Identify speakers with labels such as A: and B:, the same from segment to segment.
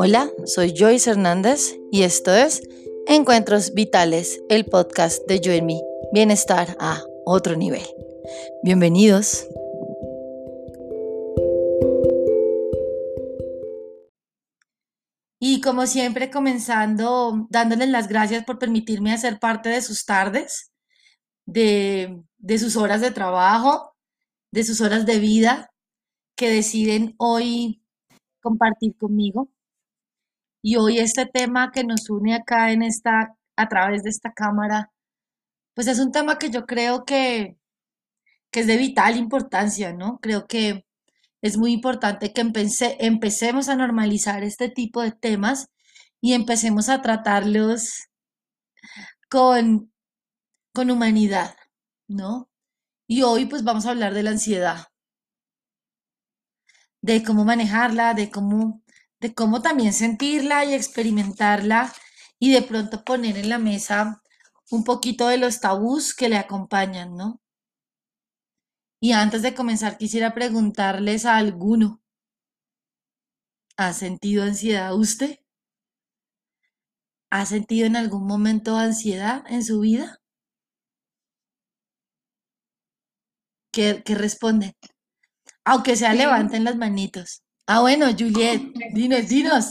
A: Hola, soy Joyce Hernández y esto es Encuentros Vitales, el podcast de Yo en mí, bienestar a otro nivel. Bienvenidos. Y como siempre, comenzando dándoles las gracias por permitirme hacer parte de sus tardes, de, de sus horas de trabajo, de sus horas de vida que deciden hoy compartir conmigo. Y hoy este tema que nos une acá en esta, a través de esta cámara, pues es un tema que yo creo que, que es de vital importancia, ¿no? Creo que es muy importante que empecemos a normalizar este tipo de temas y empecemos a tratarlos con, con humanidad, ¿no? Y hoy pues vamos a hablar de la ansiedad, de cómo manejarla, de cómo, de cómo también sentirla y experimentarla y de pronto poner en la mesa un poquito de los tabús que le acompañan, ¿no? Y antes de comenzar, quisiera preguntarles a alguno, ¿ha sentido ansiedad usted? ¿Ha sentido en algún momento ansiedad en su vida? ¿Qué, qué responde? Aunque sea, levanten las manitos. Ah, bueno, Juliet, dinos, dinos.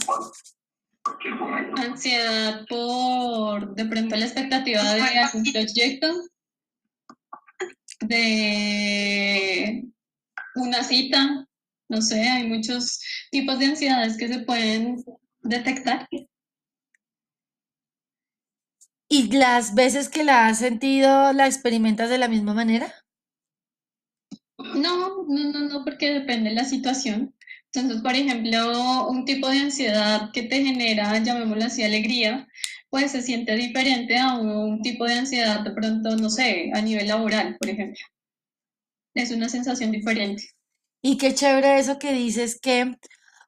B: Ansiedad por de pronto la expectativa de algún proyecto, de una cita, no sé, hay muchos tipos de ansiedades que se pueden detectar.
A: ¿Y las veces que la has sentido, la experimentas de la misma manera?
B: No, no, no, no, porque depende de la situación. Entonces, por ejemplo, un tipo de ansiedad que te genera, llamémoslo así, alegría, pues se siente diferente a un tipo de ansiedad de pronto, no sé, a nivel laboral, por ejemplo. Es una sensación diferente.
A: Y qué chévere eso que dices que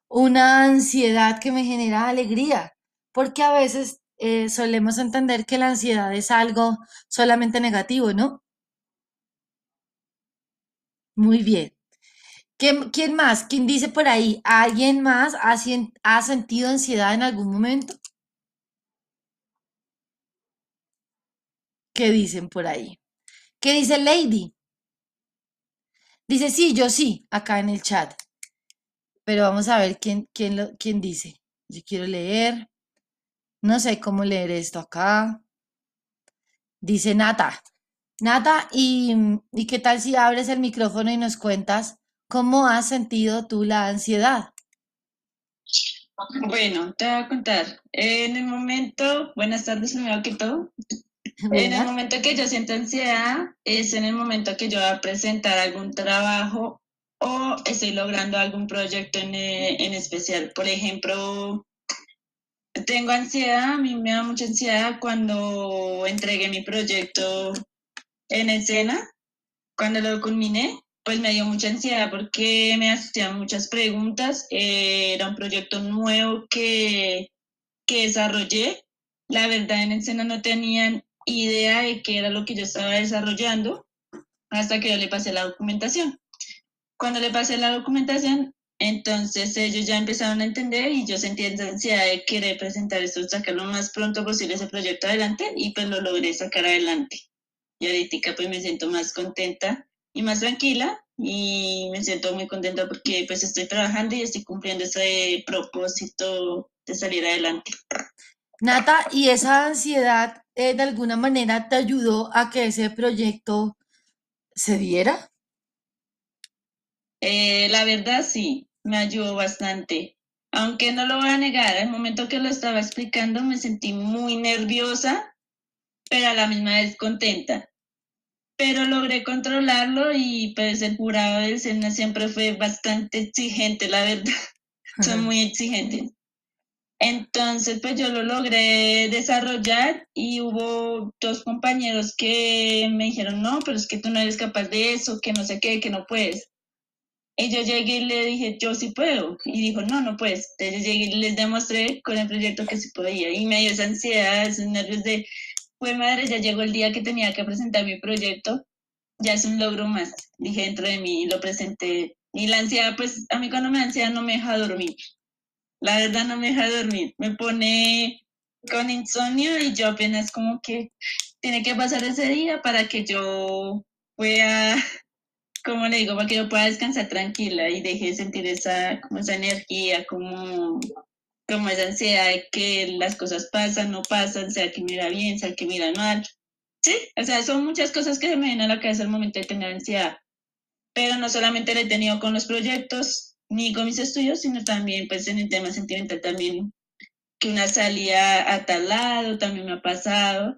A: una ansiedad que me genera alegría, porque a veces eh, solemos entender que la ansiedad es algo solamente negativo, ¿no? Muy bien. ¿Quién, más? ¿Quién dice por ahí? ¿Alguien más ha, ha sentido ansiedad en algún momento? ¿Qué dicen por ahí? ¿Qué dice Lady? Dice, sí, yo sí, acá en el chat. Pero vamos a ver quién, quién, quién dice. Yo quiero leer. No sé cómo leer esto acá. Dice Nata. Nata, ¿y, ¿y qué tal si abres el micrófono y nos cuentas cómo has sentido tú la ansiedad?
B: Bueno, te voy a contar. En el momento, buenas tardes, primero que todo. En el momento que yo siento ansiedad es en el momento que yo voy a presentar algún trabajo o estoy logrando algún proyecto en, eh, en especial. Por ejemplo, tengo ansiedad, a mí me da mucha ansiedad cuando entregué mi proyecto en escena, cuando lo culminé, pues me dio mucha ansiedad porque me hacían muchas preguntas. Eh, era un proyecto nuevo que, que desarrollé. La verdad, en escena no tenían idea de qué era lo que yo estaba desarrollando hasta que yo le pasé la documentación. Cuando le pasé la documentación, entonces ellos ya empezaron a entender y yo sentí esa ansiedad de querer presentar esto, sacar lo más pronto posible ese proyecto adelante y pues lo logré sacar adelante. Y ahorita pues me siento más contenta y más tranquila y me siento muy contenta porque pues estoy trabajando y estoy cumpliendo ese propósito de salir adelante.
A: Nata, ¿y esa ansiedad eh, de alguna manera te ayudó a que ese proyecto se diera?
B: Eh, la verdad sí, me ayudó bastante. Aunque no lo voy a negar, al momento que lo estaba explicando me sentí muy nerviosa, pero a la misma vez contenta. Pero logré controlarlo y pues el jurado de escena siempre fue bastante exigente, la verdad. Son muy exigentes. Entonces, pues yo lo logré desarrollar y hubo dos compañeros que me dijeron, no, pero es que tú no eres capaz de eso, que no sé qué, que no puedes. Y yo llegué y le dije, yo sí puedo. Y dijo, no, no puedes. Entonces yo llegué y les demostré con el proyecto que sí podía. Y me dio esa ansiedad, esos nervios de, pues madre, ya llegó el día que tenía que presentar mi proyecto. Ya es un logro más. Dije dentro de mí y lo presenté. Y la ansiedad, pues a mí cuando me da ansiedad no me deja dormir La verdad no me deja dormir. Me pone con insomnio y yo apenas como que tiene que pasar ese día para que yo pueda, como le digo, para que yo pueda descansar tranquila y deje de sentir esa, como esa energía, como, como esa ansiedad de que las cosas pasan, no pasan, sea que mira bien, sea que mira mal. Sí, o sea, son muchas cosas que se me vienen a la cabeza al momento de tener ansiedad. Pero no solamente lo he tenido con los proyectos ni con mis estudios, sino también pues en el tema sentimental también que una salida a tal lado también me ha pasado.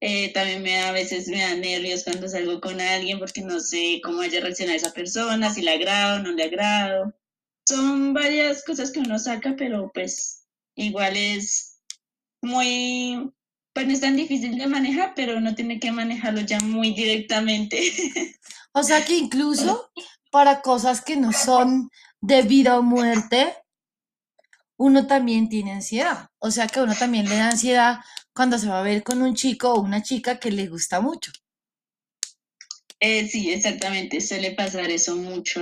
B: Eh, también me a veces me da nervios cuando salgo con alguien porque no sé cómo haya reaccionado esa persona, si le agrado no le agrado. Son varias cosas que uno saca, pero pues igual es muy pues no es tan difícil de manejar, pero uno tiene que manejarlo ya muy directamente.
A: O sea que incluso para cosas que no son de vida o muerte, uno también tiene ansiedad. O sea que uno también le da ansiedad cuando se va a ver con un chico o una chica que le gusta mucho.
B: Eh, sí, exactamente, suele pasar eso mucho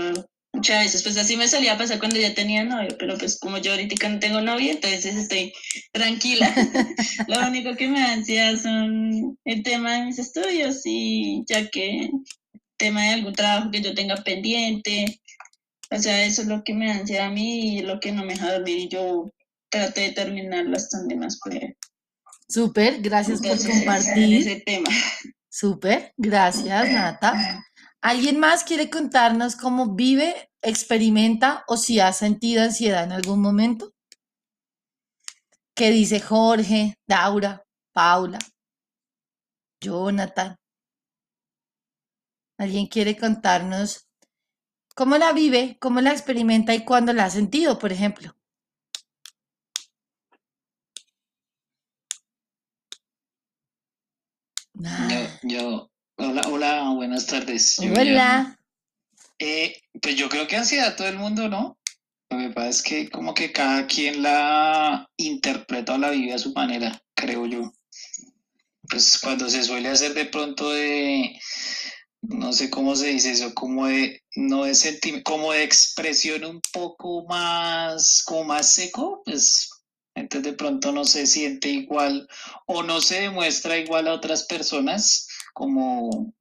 B: muchas veces, pues así me solía pasar cuando ya tenía novio, pero pues como yo ahorita no tengo novio, entonces estoy tranquila. Lo único que me da ansiedad son el tema de mis estudios y ya que el tema de algún trabajo que yo tenga pendiente, o sea, eso es lo que me da ansiedad a mí y lo que no me deja dormir y yo trato de terminarlo hasta donde más pueda.
A: Súper, gracias por compartir. Ese tema. Súper, gracias Nata. ¿Alguien más quiere contarnos cómo vive, experimenta o si ha sentido ansiedad en algún momento? ¿Qué dice Jorge, Daura, Paula, Jonathan? ¿Alguien quiere contarnos cómo la vive, cómo la experimenta y cuándo la ha sentido, por ejemplo?
C: yo Hola, hola, buenas tardes.
A: Hola.
C: Eh, pues yo creo que ansiedad todo el mundo, ¿no? Lo que pasa es que como que cada quien la interpreta o la vive a su manera, creo yo. Pues cuando se suele hacer de pronto de, no sé cómo se dice eso, como de, no de sentimiento, como de expresión un poco más, como más seco, pues entonces de pronto no se siente igual o no se demuestra igual a otras personas como...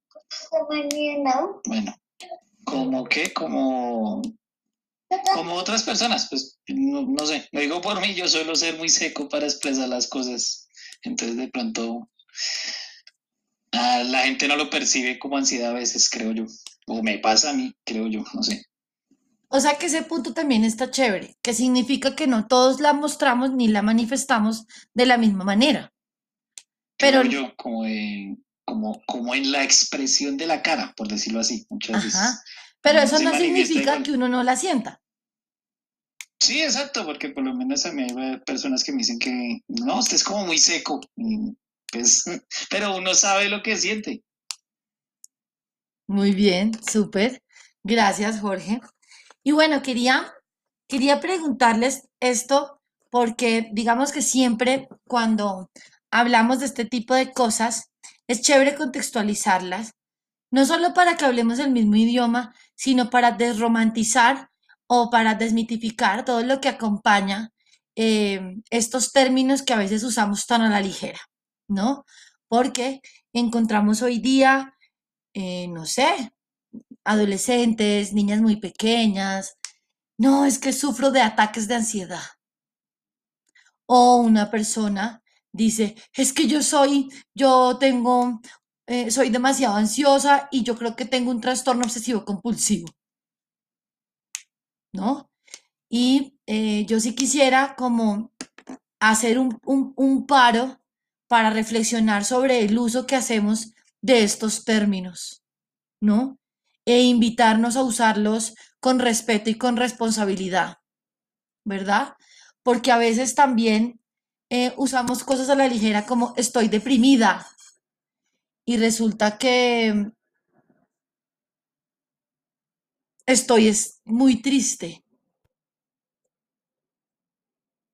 C: Bueno, como que, como... Como otras personas, pues no, sé, lo digo por mí, yo suelo ser muy seco para expresar las cosas, entonces de pronto la gente no lo percibe como ansiedad a veces, creo yo, o me pasa a mí, creo yo, no sé.
A: O sea que ese punto también está chévere, que significa que no todos la mostramos ni la manifestamos de la misma manera.
C: Pero yo, como de, como, en la expresión de la cara, por decirlo así, muchas veces.
A: Pero eso no significa que uno no la sienta.
C: Sí, exacto, porque por lo menos a mí hay personas que me dicen que no, usted es como muy seco, pues, pero uno sabe lo que siente.
A: Muy bien, súper. Gracias, Jorge. Y bueno, quería, quería preguntarles esto porque digamos que siempre cuando hablamos de este tipo de cosas, es chévere contextualizarlas, no solo para que hablemos el mismo idioma, sino para desromantizar o para desmitificar todo lo que acompaña eh, estos términos que a veces usamos tan a la ligera, ¿no? Porque encontramos hoy día, eh, no sé, adolescentes, niñas muy pequeñas, no, es que sufro de ataques de ansiedad. O una persona dice, es que yo soy, yo tengo, eh, soy demasiado ansiosa y yo creo que tengo un trastorno obsesivo compulsivo. ¿No? Y eh, yo sí quisiera como hacer un, un paro para reflexionar sobre el uso que hacemos de estos términos, ¿no? E invitarnos a usarlos con respeto y con responsabilidad, ¿verdad? Porque a veces también eh, usamos cosas a la ligera como estoy deprimida y resulta que estoy muy triste,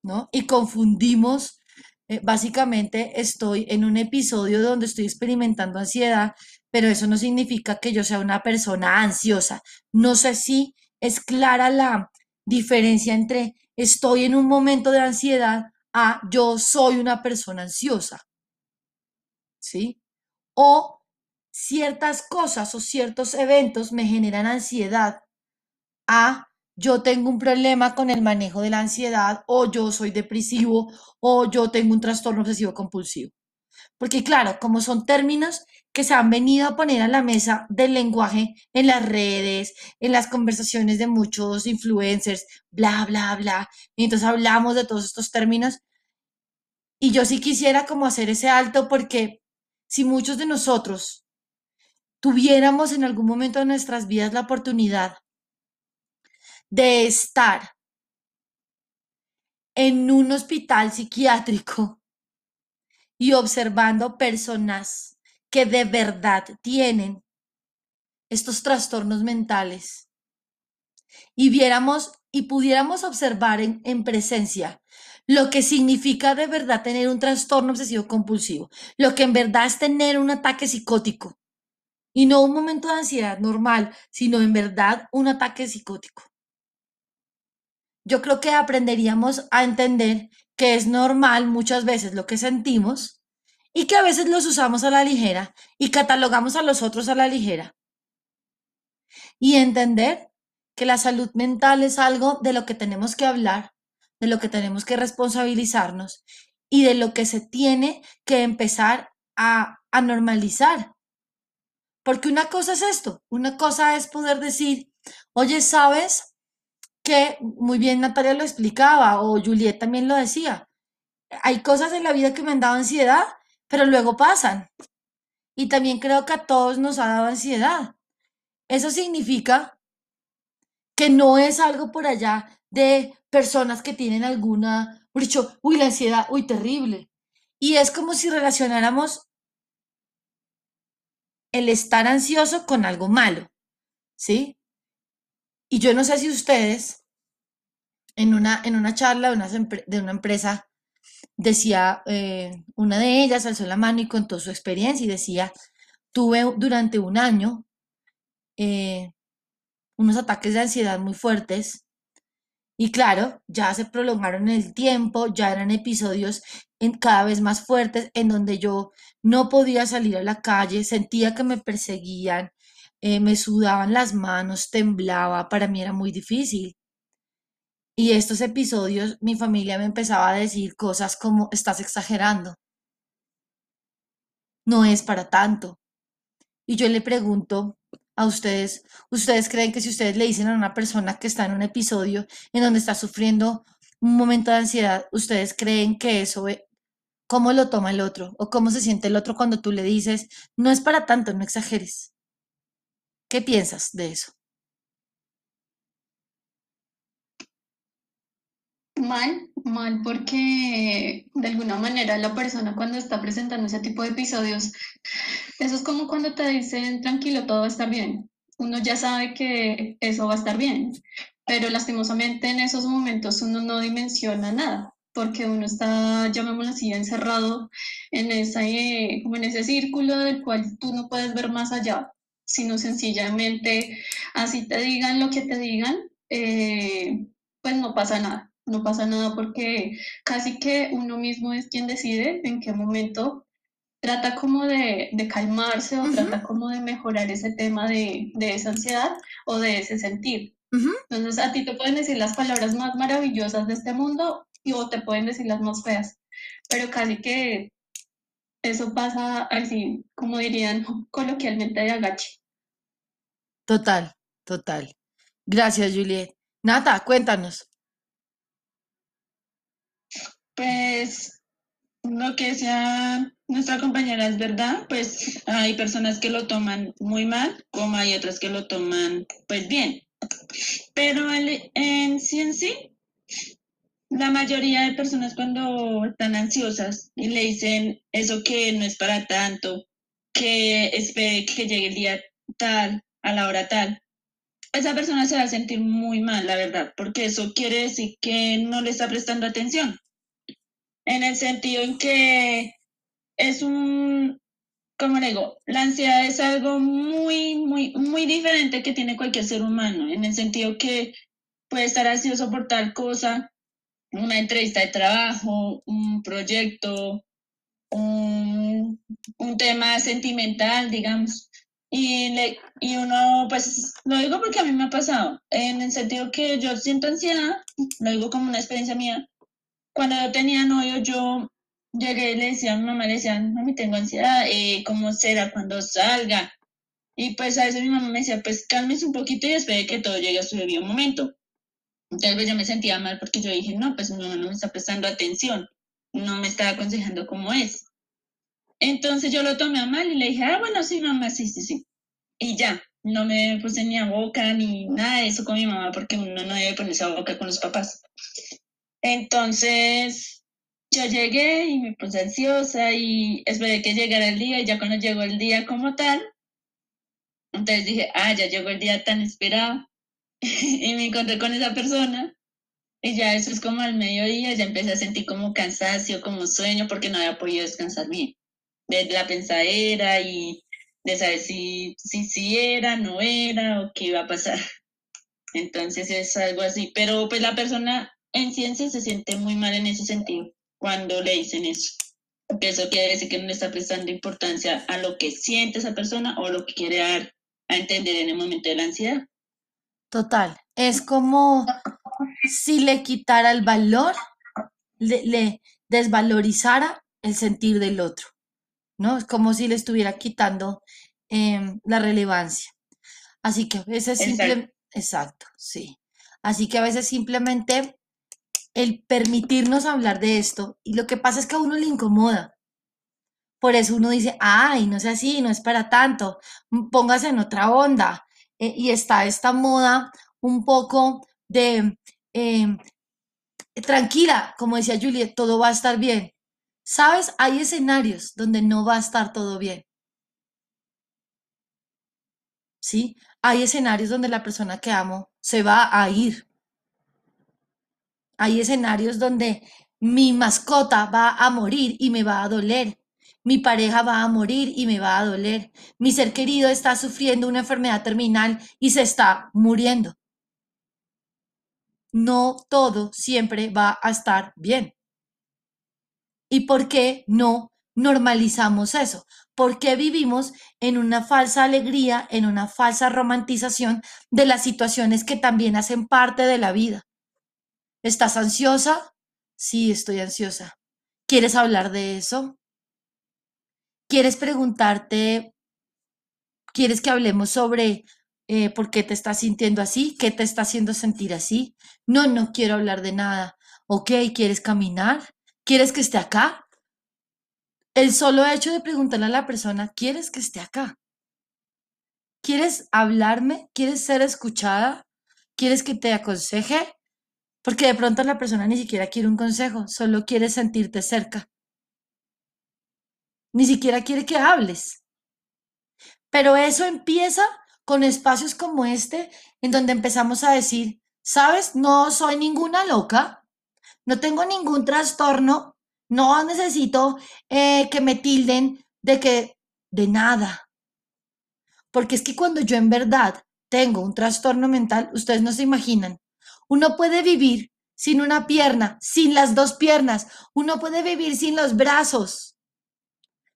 A: ¿no? Y confundimos, eh, básicamente estoy en un episodio donde estoy experimentando ansiedad, pero eso no significa que yo sea una persona ansiosa. No sé si es clara la diferencia entre estoy en un momento de ansiedad a yo soy una persona ansiosa. ¿Sí? O ciertas cosas o ciertos eventos me generan ansiedad a yo tengo un problema con el manejo de la ansiedad o yo soy depresivo o yo tengo un trastorno obsesivo compulsivo. Porque claro, como son términos que se han venido a poner a la mesa del lenguaje en las redes, en las conversaciones de muchos influencers, bla, bla, bla. Y entonces hablamos de todos estos términos. Y yo sí quisiera como hacer ese alto porque si muchos de nosotros tuviéramos en algún momento de nuestras vidas la oportunidad de estar en un hospital psiquiátrico y observando personas que de verdad tienen estos trastornos mentales y viéramos y pudiéramos observar en, en, presencia lo que significa de verdad tener un trastorno obsesivo compulsivo, lo que en verdad es tener un ataque psicótico y no un momento de ansiedad normal, sino en verdad un ataque psicótico. Yo creo que aprenderíamos a entender que es normal muchas veces lo que sentimos y que a veces los usamos a la ligera y catalogamos a los otros a la ligera. Y entender que la salud mental es algo de lo que tenemos que hablar, de lo que tenemos que responsabilizarnos y de lo que se tiene que empezar a, a normalizar. Porque una cosa es esto, una cosa es poder decir, oye, ¿sabes? que muy bien Natalia lo explicaba o Juliet también lo decía. Hay cosas en la vida que me han dado ansiedad, pero luego pasan. Y también creo que a todos nos ha dado ansiedad. Eso significa que no es algo por allá de personas que tienen alguna, por dicho, uy, la ansiedad, uy, terrible. Y es como si relacionáramos el estar ansioso con algo malo, ¿sí? Y yo no sé si ustedes, en una, en una charla de una, de una empresa, decía, eh, una de ellas alzó la mano y contó su experiencia y decía, tuve durante un año eh, unos ataques de ansiedad muy fuertes y claro, ya se prolongaron el tiempo, ya eran episodios en, cada vez más fuertes en donde yo no podía salir a la calle, sentía que me perseguían, eh, me sudaban las manos, temblaba, para mí era muy difícil. Y estos episodios, mi familia me empezaba a decir cosas como, estás exagerando, no es para tanto. Y yo le pregunto a ustedes, ¿ustedes creen que si ustedes le dicen a una persona que está en un episodio en donde está sufriendo un momento de ansiedad, ¿ustedes creen que eso, eh, cómo lo toma el otro o cómo se siente el otro cuando tú le dices, no es para tanto, no exageres? ¿Qué piensas de eso?
D: Mal, mal, porque de alguna manera la persona cuando está presentando ese tipo de episodios, eso es como cuando te dicen tranquilo, todo va a estar bien. Uno ya sabe que eso va a estar bien, pero lastimosamente en esos momentos uno no dimensiona nada, porque uno está, llamémoslo así, encerrado en, esa, como en ese círculo del cual tú no puedes ver más allá sino sencillamente así te digan lo que te digan, eh, pues no pasa nada, no pasa nada porque casi que uno mismo es quien decide en qué momento trata como de, calmarse o trata como de mejorar ese tema de, esa ansiedad o de ese sentir. Entonces a ti te pueden decir las palabras más maravillosas de este mundo y o te pueden decir las más feas, pero casi que eso pasa así, como dirían coloquialmente, de agache.
A: Total, total. Gracias, Juliet. Nata, cuéntanos.
B: Pues lo que sea nuestra compañera es verdad, pues hay personas que lo toman muy mal, como hay otras que lo toman pues bien. Pero en sí en sí, la mayoría de personas cuando están ansiosas y le dicen eso que no es para tanto, que espere que llegue el día tal, a la hora tal, esa persona se va a sentir muy mal, la verdad, porque eso quiere decir que no le está prestando atención. En el sentido en que es un, como le digo, la ansiedad es algo muy, muy, muy diferente que tiene cualquier ser humano, en el sentido que puede estar ansioso por tal cosa, una entrevista de trabajo, un proyecto, un, un tema sentimental, digamos. Y, le, y uno, pues, lo digo porque a mí me ha pasado, en el sentido que yo siento ansiedad, lo digo como una experiencia mía. Cuando yo tenía novio, yo llegué y le decía a mi mamá, le decía, mami, tengo ansiedad, eh, ¿cómo será cuando salga? Y pues a veces mi mamá me decía, pues cálmese un poquito y espere que todo llegue a su debido momento. Entonces pues, yo me sentía mal porque yo dije, no, pues mi mamá no me está prestando atención, no me está aconsejando cómo es. Entonces yo lo tomé a mal y le dije, ah, bueno, sí, mamá, sí, sí, sí. Y ya, no me puse ni a boca ni nada de eso con mi mamá porque uno no debe ponerse a boca con los papás. Entonces yo llegué y me puse ansiosa y esperé que llegara el día y ya cuando llegó el día como tal, entonces dije, ah, ya llegó el día tan esperado y me encontré con esa persona y ya eso es como al mediodía, ya empecé a sentir como cansancio, como sueño porque no había podido descansar bien de la pensadera y de saber si, si, si era, no era o qué iba a pasar. Entonces es algo así, pero pues la persona en ciencia se siente muy mal en ese sentido cuando le dicen eso. Porque eso quiere decir que no le está prestando importancia a lo que siente esa persona o lo que quiere dar a entender en el momento de la ansiedad.
A: Total, es como si le quitara el valor, le, le desvalorizara el sentir del otro. ¿no? Es como si le estuviera quitando em, la relevancia. Así que a veces simplemente, exacto, sí. Así que a veces simplemente el permitirnos hablar de esto, y lo que pasa es que a uno le incomoda. Por eso uno dice, ay, no sé así, no es para tanto, póngase en otra onda. Eh, y está esta moda un poco de, em, tranquila, como decía Juliet, todo va a estar bien. ¿Sabes? Hay escenarios donde no va a estar todo bien. ¿Sí? Hay escenarios donde la persona que amo se va a ir. Hay escenarios donde mi mascota va a morir y me va a doler. Mi pareja va a morir y me va a doler. Mi ser querido está sufriendo una enfermedad terminal y se está muriendo. No todo siempre va a estar bien. ¿Y por qué no normalizamos eso? ¿Por qué vivimos en una falsa alegría, en una falsa romantización de las situaciones que también hacen parte de la vida? ¿Estás ansiosa? Sí, estoy ansiosa. ¿Quieres hablar de eso? ¿Quieres preguntarte, quieres que hablemos sobre eh, por qué te estás sintiendo así? ¿Qué te está haciendo sentir así? No, no quiero hablar de nada. Ok, ¿quieres caminar? ¿Quieres que esté acá? El solo hecho de preguntarle a la persona, ¿quieres que esté acá? ¿Quieres hablarme? ¿Quieres ser escuchada? ¿Quieres que te aconseje? Porque de pronto la persona ni siquiera quiere un consejo, solo quiere sentirte cerca. Ni siquiera quiere que hables. Pero eso empieza con espacios como este, en donde empezamos a decir, ¿sabes? No soy ninguna loca no tengo ningún trastorno, no necesito eh, que me tilden de que, de nada. Porque es que cuando yo en verdad tengo un trastorno mental, ustedes no se imaginan, uno puede vivir sin una pierna, sin las dos piernas, uno puede vivir sin los brazos,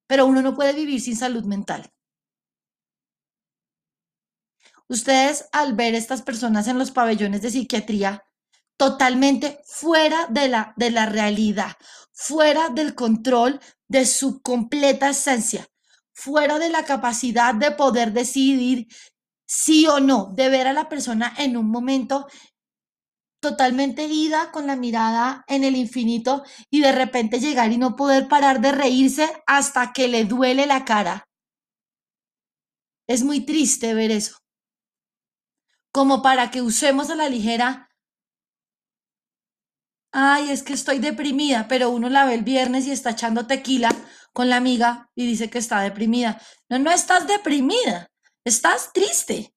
A: pero uno no puede vivir sin salud mental. Ustedes al ver estas personas en los pabellones de psiquiatría, totalmente fuera de la, de la realidad, fuera del control de su completa esencia, fuera de la capacidad de poder decidir sí o no, de ver a la persona en un momento totalmente ida con la mirada en el infinito y de repente llegar y no poder parar de reírse hasta que le duele la cara. Es muy triste ver eso. Como para que usemos a la ligera ay, es que estoy deprimida, pero uno la ve el viernes y está echando tequila con la amiga y dice que está deprimida. No, no estás deprimida, estás triste.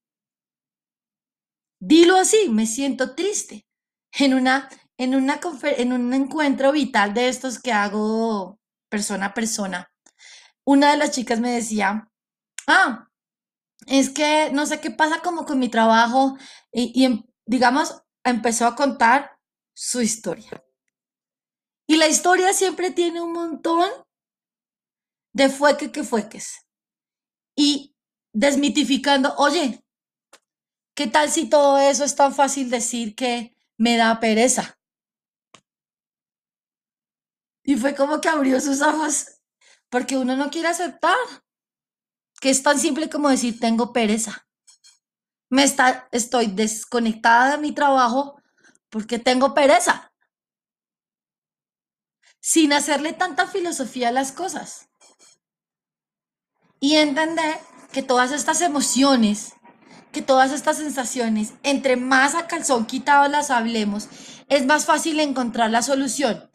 A: Dilo así, me siento triste. En una en una en un encuentro vital de estos que hago persona a persona, una de las chicas me decía, "Ah, es que no sé qué pasa como con mi trabajo" y, y em, digamos empezó a contar su historia. Y la historia siempre tiene un montón de fueque que fueques. Y desmitificando, oye, ¿qué tal si todo eso es tan fácil decir que me da pereza? Y fue como que abrió sus ojos, porque uno no quiere aceptar que es tan simple como decir tengo pereza. Me está, estoy desconectada de mi trabajo porque tengo pereza. Sin hacerle tanta filosofía a las cosas. Y entender que todas estas emociones, que todas estas sensaciones, entre más a calzón quitado las hablemos, es más fácil encontrar la solución.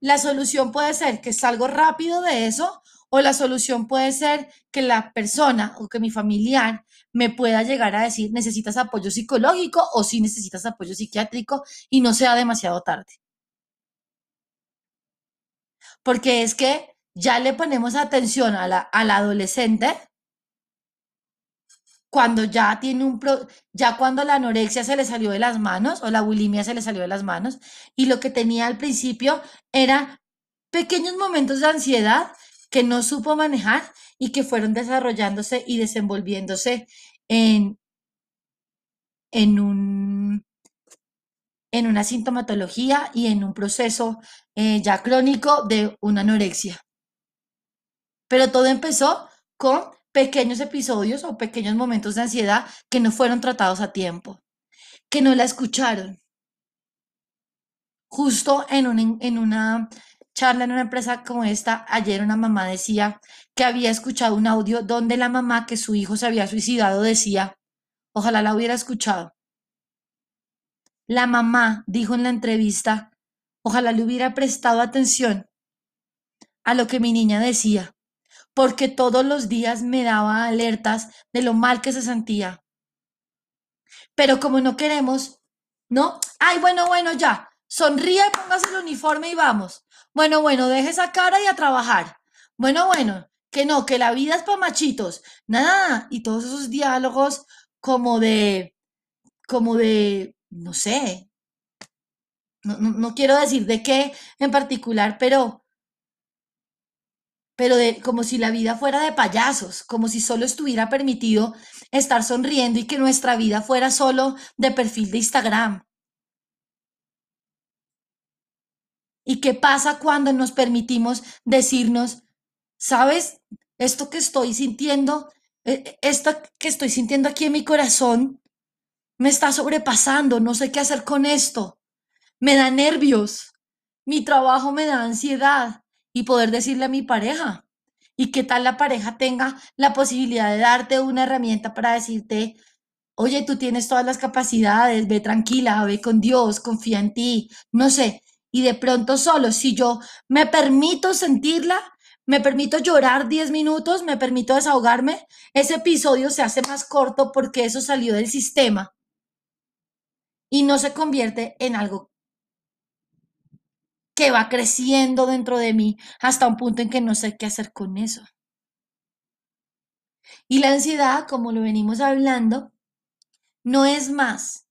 A: La solución puede ser que salgo rápido de eso o la solución puede ser que la persona o que mi familiar me pueda llegar a decir, necesitas apoyo psicológico o si necesitas apoyo psiquiátrico y no sea demasiado tarde. Porque es que ya le ponemos atención a la, adolescente cuando ya tiene un ya cuando la anorexia se le salió de las manos o la bulimia se le salió de las manos y lo que tenía al principio era pequeños momentos de ansiedad que no supo manejar y que fueron desarrollándose y desenvolviéndose en, en, un, en una sintomatología y en un proceso eh, ya crónico de una anorexia. Pero todo empezó con pequeños episodios o pequeños momentos de ansiedad que no fueron tratados a tiempo, que no la escucharon. Justo en, una charla en una empresa como esta, ayer una mamá decía que había escuchado un audio donde la mamá que su hijo se había suicidado decía, ojalá la hubiera escuchado. La mamá dijo en la entrevista, ojalá le hubiera prestado atención a lo que mi niña decía, porque todos los días me daba alertas de lo mal que se sentía. Pero como no queremos, ¿no? Ay, bueno, bueno, ya, sonríe, póngase el uniforme y vamos. Bueno, bueno, deje esa cara y a trabajar. Bueno, bueno, que no, que la vida es para machitos. Nada, y todos esos diálogos como de, como de, no sé, no, no, quiero decir de qué en particular, pero, pero de, como si la vida fuera de payasos, como si solo estuviera permitido estar sonriendo y que nuestra vida fuera solo de perfil de Instagram. ¿Y qué pasa cuando nos permitimos decirnos, sabes, esto que estoy sintiendo, e, esto que estoy sintiendo aquí en mi corazón, me está sobrepasando, no sé qué hacer con esto, me da nervios, mi trabajo me da ansiedad y poder decirle a mi pareja. Y qué tal la pareja tenga la posibilidad de darte una herramienta para decirte, oye, tú tienes todas las capacidades, ve tranquila, ve con Dios, confía en ti, no sé, y de pronto solo, si yo me permito sentirla, me permito llorar 10 minutos, me permito desahogarme, ese episodio se hace más corto porque eso salió del sistema y no se convierte en algo que va creciendo dentro de mí hasta un punto en que no sé qué hacer con eso. Y la ansiedad, como lo venimos hablando, no es más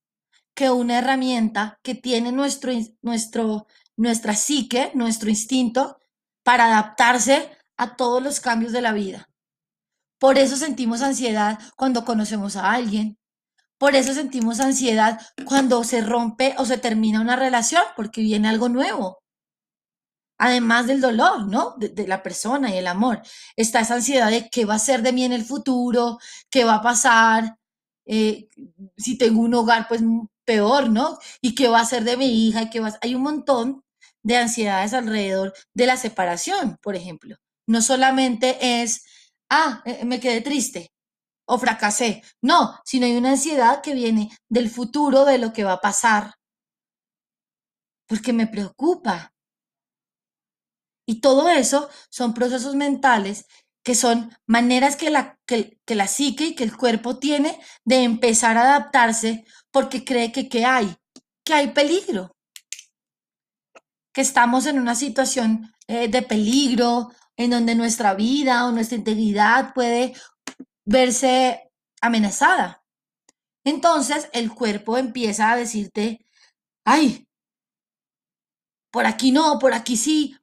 A: que una herramienta que tiene nuestro, nuestro, nuestra psique, nuestro instinto, para adaptarse a todos los cambios de la vida. Por eso sentimos ansiedad cuando conocemos a alguien. Por eso sentimos ansiedad cuando se rompe o se termina una relación, porque viene algo nuevo. Además del dolor, ¿no? De, la persona y el amor. Está esa ansiedad de qué va a ser de mí en el futuro, qué va a pasar, eh, si tengo un hogar, pues peor, ¿no? ¿Y qué va a ser de mi hija? ¿Y va Hay un montón de ansiedades alrededor de la separación, por ejemplo. No solamente es, ah, eh, me quedé triste o fracasé. No, sino hay una ansiedad que viene del futuro, de lo que va a pasar. Porque me preocupa. Y todo eso son procesos mentales que son maneras que la, que, la psique y que el cuerpo tiene de empezar a adaptarse porque cree que ¿qué hay? Que hay peligro, que estamos en una situación eh, de peligro, en donde nuestra vida o nuestra integridad puede verse amenazada. Entonces el cuerpo empieza a decirte, ay, por aquí no, por aquí sí,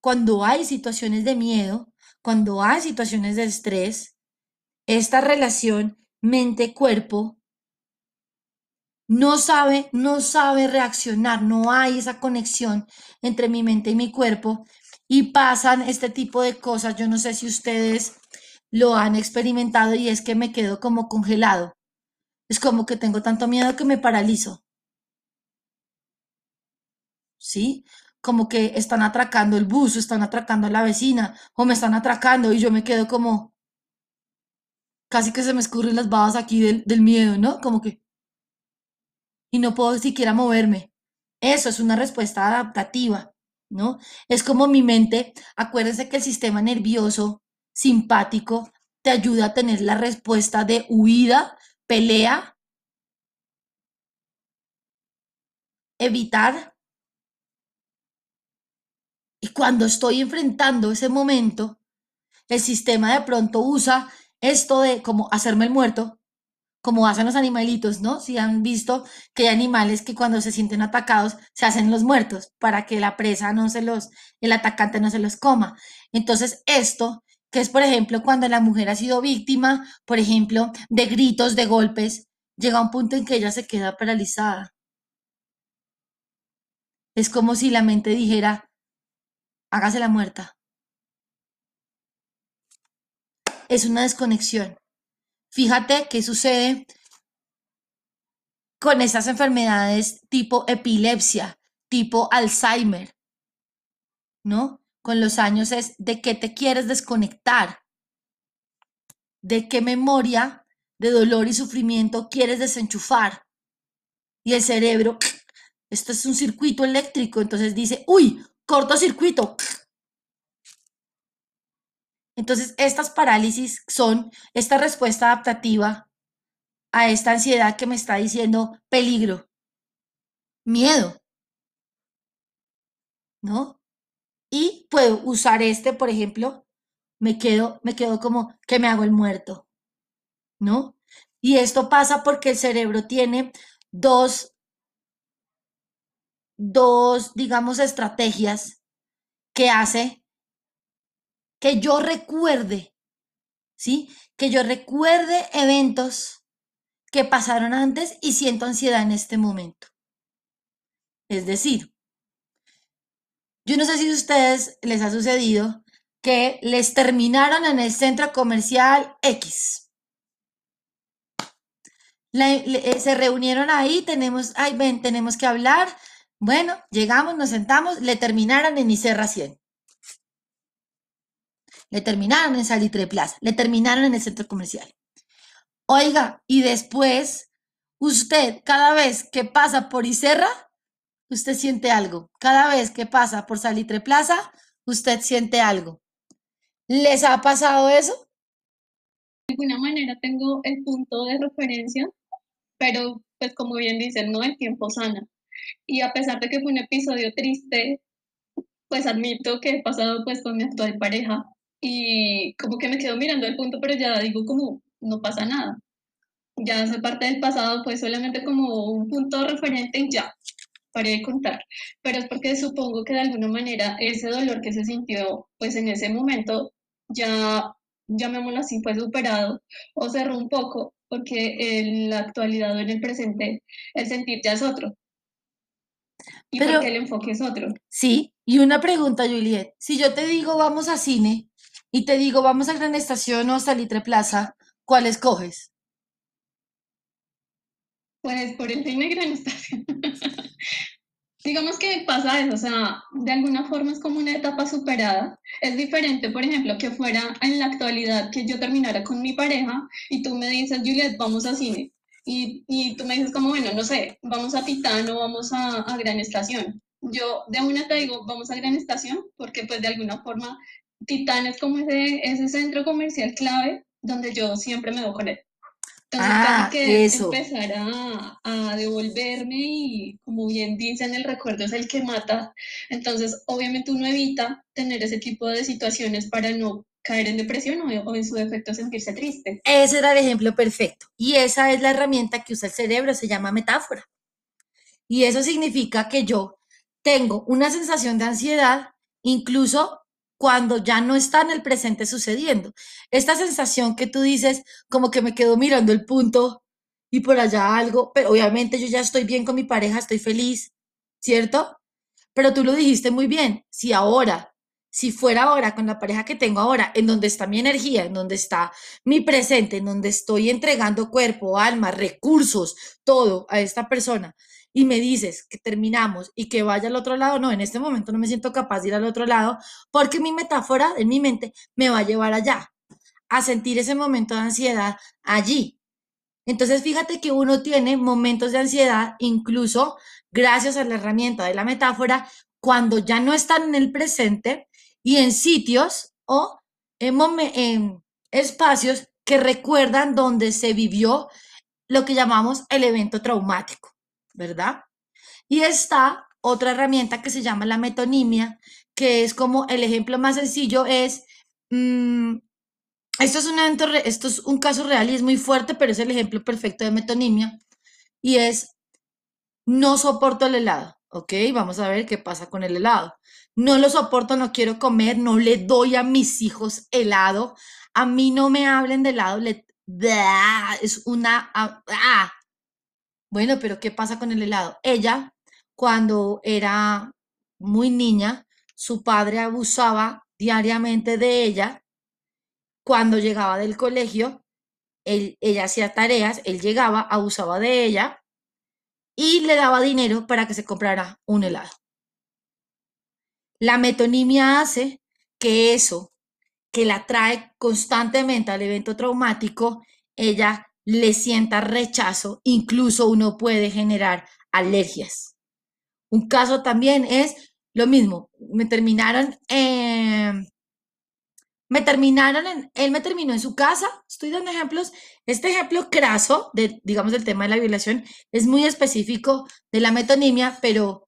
A: Cuando hay situaciones de miedo, cuando hay situaciones de estrés, esta relación mente-cuerpo no sabe, no sabe reaccionar, no hay esa conexión entre mi mente y mi cuerpo y pasan este tipo de cosas. Yo no sé si ustedes lo han experimentado y es que me quedo como congelado. Es como que tengo tanto miedo que me paralizo. ¿Sí? Como que están atracando el bus, están atracando a la vecina, o me están atracando y yo me quedo como, casi que se me escurren las babas aquí del, del miedo, ¿no? Como que, y no puedo siquiera moverme. Eso es una respuesta adaptativa, ¿no? Es como mi mente, acuérdense que el sistema nervioso simpático te ayuda a tener la respuesta de huida, pelea, evitar. Y cuando estoy enfrentando ese momento, el sistema de pronto usa esto de como hacerme el muerto, como hacen los animalitos, ¿no? Si han visto que hay animales que cuando se sienten atacados se hacen los muertos para que la presa no se los, el atacante no se los coma. Entonces, esto, que es por ejemplo cuando la mujer ha sido víctima, por ejemplo, de gritos, de golpes, llega a un punto en que ella se queda paralizada. Es como si la mente dijera, hágase la muerta. Es una desconexión. Fíjate qué sucede con esas enfermedades tipo epilepsia, tipo Alzheimer, ¿no? Con los años es de qué te quieres desconectar, de qué memoria de dolor y sufrimiento quieres desenchufar. Y el cerebro, esto es un circuito eléctrico, entonces dice, uy, cortocircuito. Entonces, estas parálisis son esta respuesta adaptativa a esta ansiedad que me está diciendo peligro, miedo, ¿no? Y puedo usar este, por ejemplo, me quedo, me quedo como que me hago el muerto, ¿no? Y esto pasa porque el cerebro tiene dos, dos, digamos, estrategias que hace que yo recuerde, ¿sí? Que yo recuerde eventos que pasaron antes y siento ansiedad en este momento. Es decir, yo no sé si a ustedes les ha sucedido que les terminaron en el centro comercial X. Eh, se reunieron ahí, tenemos, ay, ven, tenemos que hablar. Bueno, llegamos, nos sentamos, le terminaron en Icerra 100 le terminaron en Salitre Plaza, le terminaron en el centro comercial. Oiga, y después, usted, cada vez que pasa por Iserra, usted siente algo. Cada vez que pasa por Salitre Plaza, usted siente algo. ¿Les ha pasado eso?
D: De alguna manera tengo el punto de referencia, pero pues como bien dicen, no el tiempo sana. Y a pesar de que fue un episodio triste, pues admito que he pasado pues con mi actual pareja y como que me quedo mirando el punto, pero ya digo como, no pasa nada. Ya hace parte del pasado, pues solamente como un punto referente y ya, paré de contar. Pero es porque supongo que de alguna manera ese dolor que se sintió, pues en ese momento, ya, llamémoslo así, fue superado o cerró un poco, porque en la actualidad o en el presente el sentir ya es otro. Y Pero, porque el enfoque es otro.
A: Sí, y una pregunta, Juliet. Si yo te digo vamos a cine, y te digo, vamos a Gran Estación o a Salitre Plaza, ¿cuál escoges?
D: Pues por el cine Gran Estación. Digamos que pasa eso, o sea, de alguna forma es como una etapa superada. Es diferente, por ejemplo, que fuera en la actualidad que yo terminara con mi pareja y tú me dices, Juliet, vamos a cine. Y, y tú me dices como, bueno, no sé, vamos a Pitano, vamos a, a Gran Estación. Yo de una te digo, vamos a Gran Estación, porque pues de alguna forma Titán es como ese, ese centro comercial clave donde yo siempre me voy con él. Entonces, ah, que empezar a, a, devolverme y, como bien dicen, el recuerdo es el que mata. Entonces, obviamente uno evita tener ese tipo de situaciones para no caer en depresión o, en su defecto sentirse triste.
A: Ese era el ejemplo perfecto. Y esa es la herramienta que usa el cerebro, se llama metáfora. Y eso significa que yo tengo una sensación de ansiedad incluso cuando ya no está en el presente sucediendo. Esta sensación que tú dices, como que me quedo mirando el punto y por allá algo, pero obviamente yo ya estoy bien con mi pareja, estoy feliz, ¿cierto? Pero tú lo dijiste muy bien, si ahora, si fuera ahora con la pareja que tengo ahora, en donde está mi energía, en donde está mi presente, en donde estoy entregando cuerpo, alma, recursos, todo a esta persona, y me dices que terminamos y que vaya al otro lado, no, en este momento no me siento capaz de ir al otro lado porque mi metáfora en mi mente me va a llevar allá, a sentir ese momento de ansiedad allí. Entonces, fíjate que uno tiene momentos de ansiedad, incluso gracias a la herramienta de la metáfora, cuando ya no están en el presente y en sitios o en, espacios que recuerdan donde se vivió lo que llamamos el evento traumático. ¿verdad? Y está otra herramienta que se llama la metonimia, que es como el ejemplo más sencillo es, mm, esto, es un esto es un caso real y es muy fuerte, pero es el ejemplo perfecto de metonimia, y es, no soporto el helado, ¿ok? Vamos a ver qué pasa con el helado. No lo soporto, no quiero comer, no le doy a mis hijos helado, a mí no me hablen de helado, le, es una... Ah, ah, bueno, pero ¿qué pasa con el helado? Ella, cuando era muy niña, su padre abusaba diariamente de ella. Cuando llegaba del colegio, ella hacía tareas, él llegaba, abusaba de ella y le daba dinero para que se comprara un helado. La metonimia hace que eso, que la trae constantemente al evento traumático, ella le sienta rechazo, incluso uno puede generar alergias. Un caso también es lo mismo, me terminaron, me terminaron, en, él me terminó en su casa, estoy dando ejemplos, este ejemplo craso, de, digamos, del tema de la violación, es muy específico de la metonimia, pero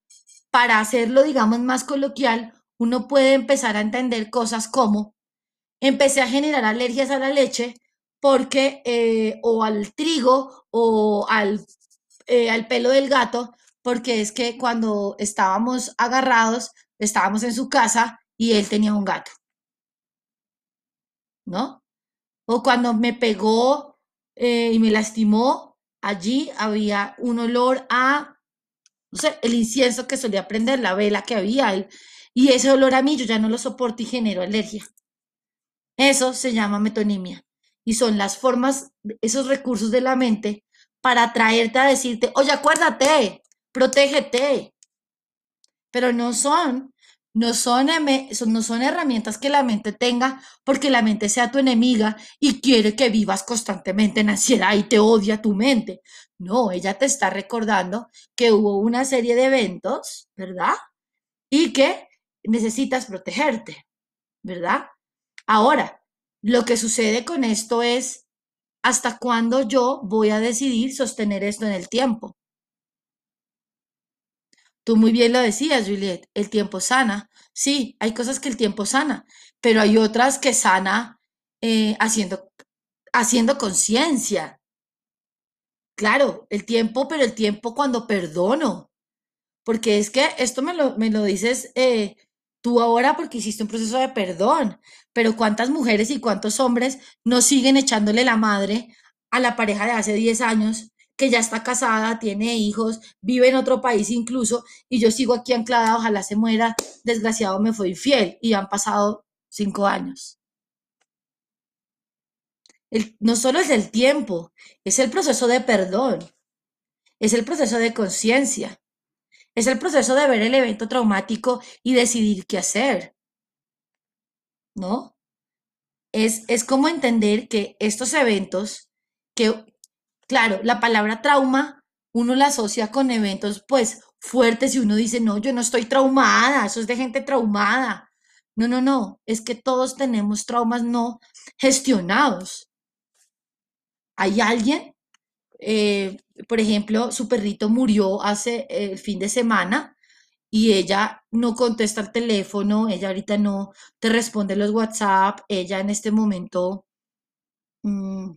A: para hacerlo, digamos, más coloquial, uno puede empezar a entender cosas como, empecé a generar alergias a la leche, porque, eh, o al trigo o al, eh, al pelo del gato, porque es que cuando estábamos agarrados, estábamos en su casa y él tenía un gato. ¿No? O cuando me pegó eh, y me lastimó, allí había un olor a, no sé, el incienso que solía prender, la vela que había, y ese olor a mí yo ya no lo soporto y genero alergia. Eso se llama metonimia y son las formas, esos recursos de la mente para traerte a decirte, oye, acuérdate, protégete. Pero no son, no son, no son herramientas que la mente tenga porque la mente sea tu enemiga y quiere que vivas constantemente en ansiedad y te odia tu mente. No, ella te está recordando que hubo una serie de eventos, ¿verdad? Y que necesitas protegerte, ¿verdad? Ahora, lo que sucede con esto es hasta cuándo yo voy a decidir sostener esto en el tiempo. Tú muy bien lo decías, Juliet, el tiempo sana. Sí, hay cosas que el tiempo sana, pero hay otras que sana eh, haciendo, haciendo conciencia. Claro, el tiempo, pero el tiempo cuando perdono. Porque es que esto me lo, me lo dices eh, tú ahora porque hiciste un proceso de perdón, pero ¿cuántas mujeres y cuántos hombres no siguen echándole la madre a la pareja de hace 10 años que ya está casada, tiene hijos, vive en otro país incluso, y yo sigo aquí anclada, ojalá se muera, desgraciado me fue infiel, y han pasado cinco años. No solo es el tiempo, es el proceso de perdón, es el proceso de conciencia. Es el proceso de ver el evento traumático y decidir qué hacer. ¿No? Es, es como entender que estos eventos, que, claro, la palabra trauma, uno la asocia con eventos, pues, fuertes y uno dice, no, yo no estoy traumada, eso es de gente traumada. No, no, no, es que todos tenemos traumas no gestionados. Hay alguien eh, por ejemplo, su perrito murió hace el fin de semana y ella no contesta el teléfono, ella ahorita no te responde los WhatsApp, ella en este momento mm,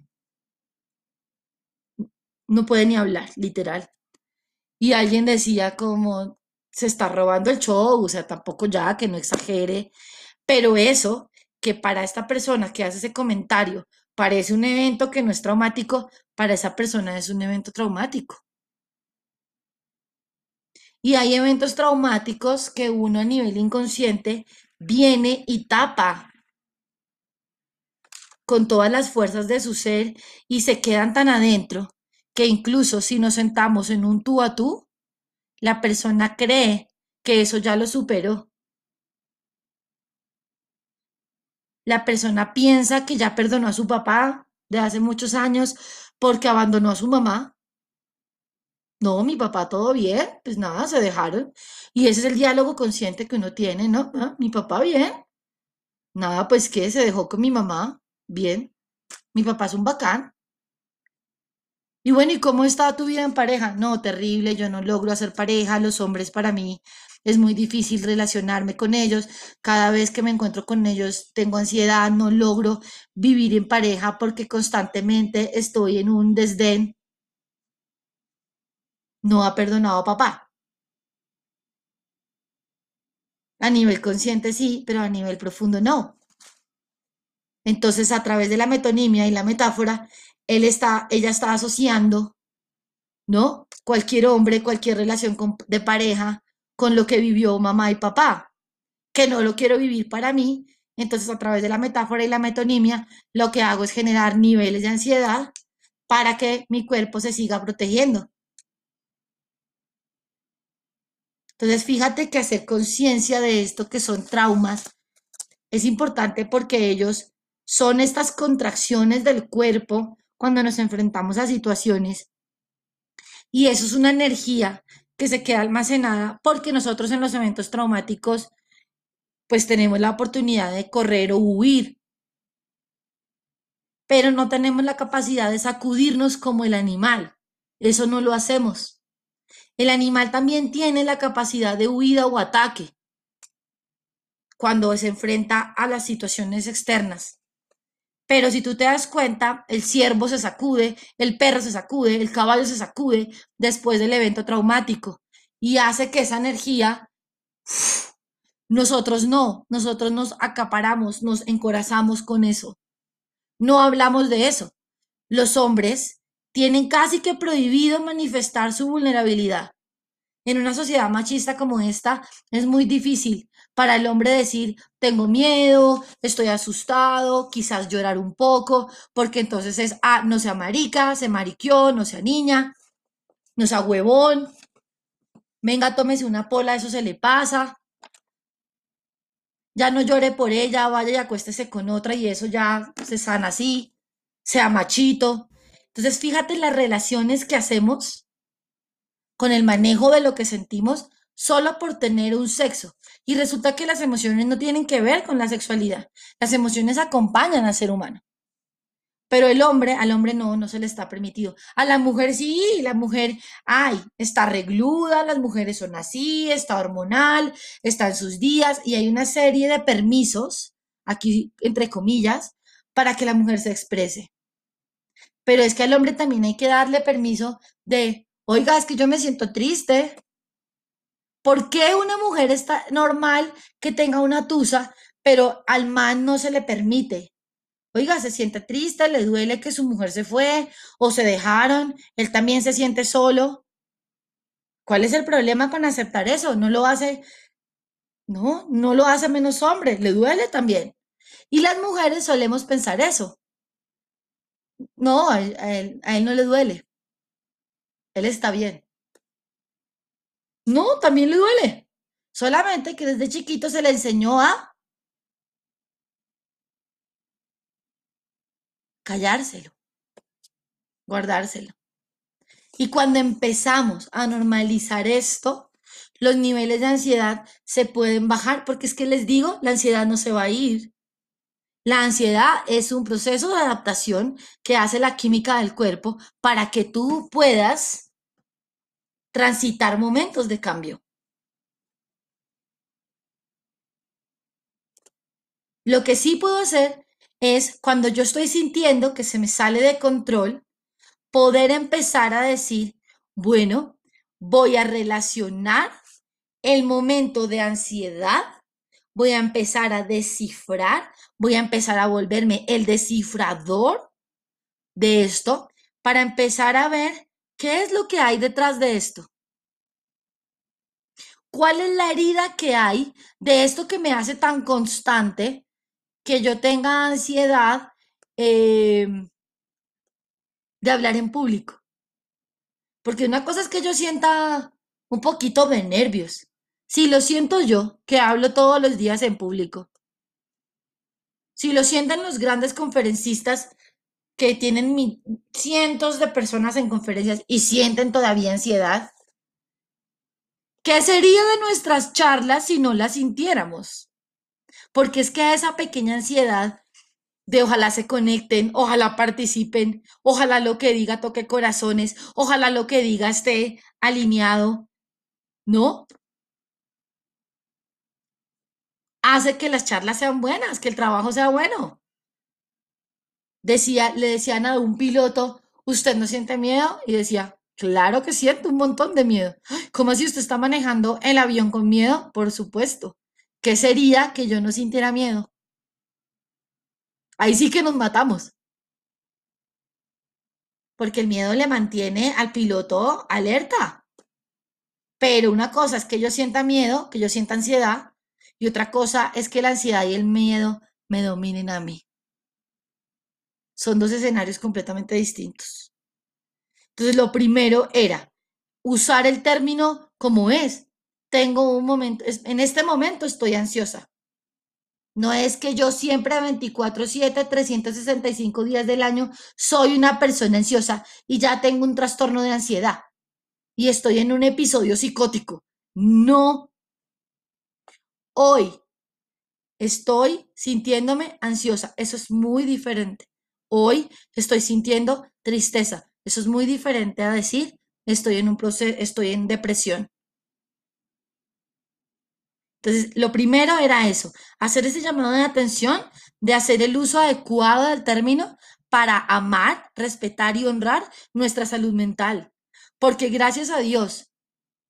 A: no puede ni hablar, literal. y alguien decía como se está robando el show, o sea, tampoco ya que no exagere, pero eso que para esta persona que hace ese comentario parece un evento que no es traumático, para esa persona es un evento traumático. Y hay eventos traumáticos que uno a nivel inconsciente viene y tapa con todas las fuerzas de su ser y se quedan tan adentro que incluso si nos sentamos en un tú a tú, la persona cree que eso ya lo superó. La persona piensa que ya perdonó a su papá de hace muchos años porque abandonó a su mamá. No, mi papá todo bien, pues nada, se dejaron. Y ese es el diálogo consciente que uno tiene, ¿no? Ah, mi papá bien. Nada, pues que se dejó con mi mamá. Bien. Mi papá es un bacán. Y bueno, ¿y cómo está tu vida en pareja? No, terrible, yo no logro hacer pareja, los hombres para mí es muy difícil relacionarme con ellos, cada vez que me encuentro con ellos tengo ansiedad, no logro vivir en pareja porque constantemente estoy en un desdén. No ha perdonado a papá. A nivel consciente sí, pero a nivel profundo no. Entonces, a través de la metonimia y la metáfora, él está, ella está asociando, ¿no? Cualquier hombre, cualquier relación de pareja con lo que vivió mamá y papá, que no lo quiero vivir para mí. Entonces, a través de la metáfora y la metonimia, lo que hago es generar niveles de ansiedad para que mi cuerpo se siga protegiendo. Entonces, fíjate que hacer conciencia de esto que son traumas es importante porque ellos son estas contracciones del cuerpo cuando nos enfrentamos a situaciones. Y eso es una energía que se queda almacenada porque nosotros en los eventos traumáticos pues tenemos la oportunidad de correr o huir, pero no tenemos la capacidad de sacudirnos como el animal. Eso no lo hacemos. El animal también tiene la capacidad de huida o ataque cuando se enfrenta a las situaciones externas. Pero si tú te das cuenta, el ciervo se sacude, el perro se sacude, el caballo se sacude después del evento traumático y hace que esa energía, nosotros no, nosotros nos acaparamos, nos encorazamos con eso. No hablamos de eso. Los hombres tienen casi que prohibido manifestar su vulnerabilidad. En una sociedad machista como esta es muy difícil para el hombre decir, tengo miedo, estoy asustado, quizás llorar un poco, porque entonces es, ah, no sea marica, se mariquió, no sea niña, no sea huevón, venga, tómese una pola, eso se le pasa, ya no llore por ella, vaya y acuéstese con otra y eso ya se sana así, sea machito. Entonces, fíjate las relaciones que hacemos con el manejo de lo que sentimos solo por tener un sexo. Y resulta que las emociones no tienen que ver con la sexualidad. Las emociones acompañan al ser humano. Pero el hombre, al hombre no, no se le está permitido. A la mujer sí, la mujer, ay, está regluda, las mujeres son así, está hormonal, está en sus días y hay una serie de permisos, aquí entre comillas, para que la mujer se exprese. Pero es que al hombre también hay que darle permiso de, oiga, es que yo me siento triste, ¿Por qué una mujer está normal que tenga una tusa, pero al man no se le permite? Oiga, se siente triste, le duele que su mujer se fue o se dejaron, él también se siente solo. ¿Cuál es el problema con aceptar eso? No lo hace, no, no lo hace menos hombre, le duele también. Y las mujeres solemos pensar eso. No, a él, a él no le duele. Él está bien. No, también le duele. Solamente que desde chiquito se le enseñó a callárselo, guardárselo. Y cuando empezamos a normalizar esto, los niveles de ansiedad se pueden bajar, porque es que les digo, la ansiedad no se va a ir. La ansiedad es un proceso de adaptación que hace la química del cuerpo para que tú puedas transitar momentos de cambio. Lo que sí puedo hacer es, cuando yo estoy sintiendo que se me sale de control, poder empezar a decir, bueno, voy a relacionar el momento de ansiedad, voy a empezar a descifrar, voy a empezar a volverme el descifrador de esto para empezar a ver qué es lo que hay detrás de esto. ¿Cuál es la herida que hay de esto que me hace tan constante que yo tenga ansiedad em, de hablar en público? Porque una cosa es que yo sienta un poquito de nervios. Si lo siento yo, que hablo todos los días en público. Si lo sienten los grandes conferencistas que tienen cientos de personas en conferencias y sienten todavía ansiedad, ¿Qué sería de nuestras charlas si no las sintiéramos? Porque es que esa pequeña ansiedad de ojalá se conecten, ojalá participen, ojalá lo que diga toque corazones, ojalá lo que diga esté alineado, ¿no? Hace que las charlas sean buenas, que el trabajo sea bueno. Decía, le decían a un piloto, ¿usted no siente miedo? Y decía, Claro que siento un montón de miedo. ¿Cómo si usted está manejando el avión con miedo? Por supuesto. ¿Qué sería que yo no sintiera miedo? Ahí sí que nos matamos. Porque el miedo le mantiene al piloto alerta. Pero una cosa es que yo sienta miedo, que yo sienta ansiedad, y otra cosa es que la ansiedad y el miedo me dominen a mí. Son dos escenarios completamente distintos. Entonces, lo primero era usar el término como es. Tengo un momento, en este momento estoy ansiosa. No es que yo siempre 24, 7, 365 días del año soy una persona ansiosa y ya tengo un trastorno de ansiedad y estoy en un episodio psicótico. No. Hoy estoy sintiéndome ansiosa. Eso es muy diferente. Hoy estoy sintiendo tristeza. Eso es muy diferente a decir estoy en un proceso, estoy en depresión. Entonces, lo primero era eso, hacer ese llamado de atención, de hacer el uso adecuado del término para amar, respetar y honrar nuestra salud mental. Porque gracias a Dios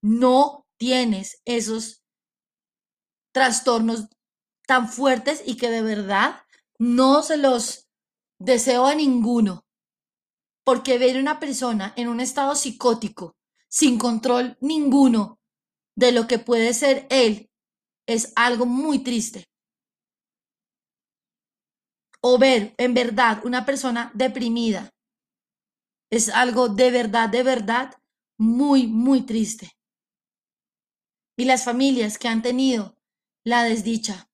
A: no tienes esos trastornos tan fuertes y que de verdad no se los deseo a ninguno. Porque ver una persona en un estado psicótico, sin control ninguno de lo que puede ser él, es algo muy triste. O ver en verdad una persona deprimida es algo de verdad, de verdad, muy, muy triste. Y las familias que han tenido la desdicha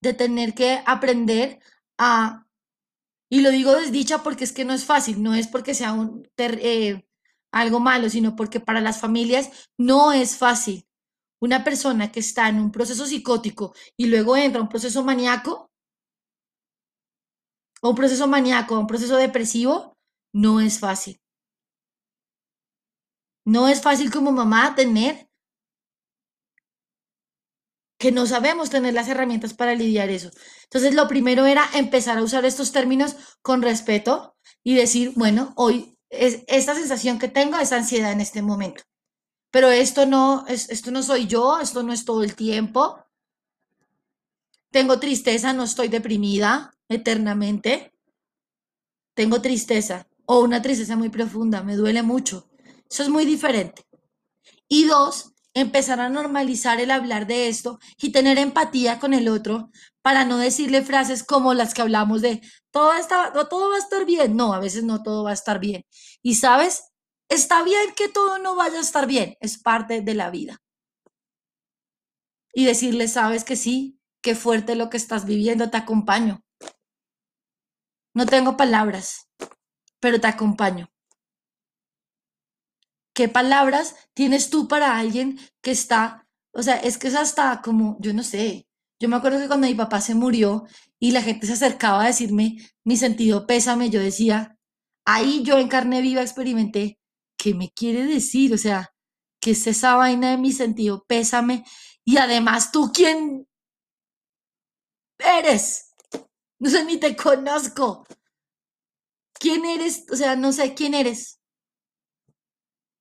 A: de tener que aprender a y lo digo desdicha porque es que no es fácil, no es porque sea eh, algo malo, sino porque para las familias no es fácil. Una persona que está en un proceso psicótico y luego entra a un proceso maníaco, o un proceso maníaco, un proceso depresivo, no es fácil. No es fácil como mamá tener que no sabemos tener las herramientas para lidiar eso. Entonces, lo primero era empezar a usar estos términos con respeto y decir, bueno, hoy es esta sensación que tengo es ansiedad en este momento. Pero esto no, es, esto no soy yo, esto no es todo el tiempo. Tengo tristeza, no estoy deprimida eternamente. Tengo tristeza o una tristeza muy profunda, me duele mucho. Eso es muy diferente. Y dos, empezar a normalizar el hablar de esto y tener empatía con el otro para no decirle frases como las que hablamos de todo, está, todo va a estar bien. No, a veces no todo va a estar bien. Y sabes, está bien que todo no vaya a estar bien, es parte de la vida. Y decirle, sabes que sí, qué fuerte lo que estás viviendo, te acompaño. No tengo palabras, pero te acompaño. ¿Qué palabras tienes tú para alguien que está, o sea, es que es hasta como, yo no sé, yo me acuerdo que cuando mi papá se murió y la gente se acercaba a decirme mi sentido pésame, yo decía, ahí yo en carne viva experimenté, ¿qué me quiere decir? O sea, ¿qué es esa vaina de mi sentido pésame? Y además, ¿tú quién eres? No sé, ni te conozco. ¿Quién eres? O sea, no sé quién eres.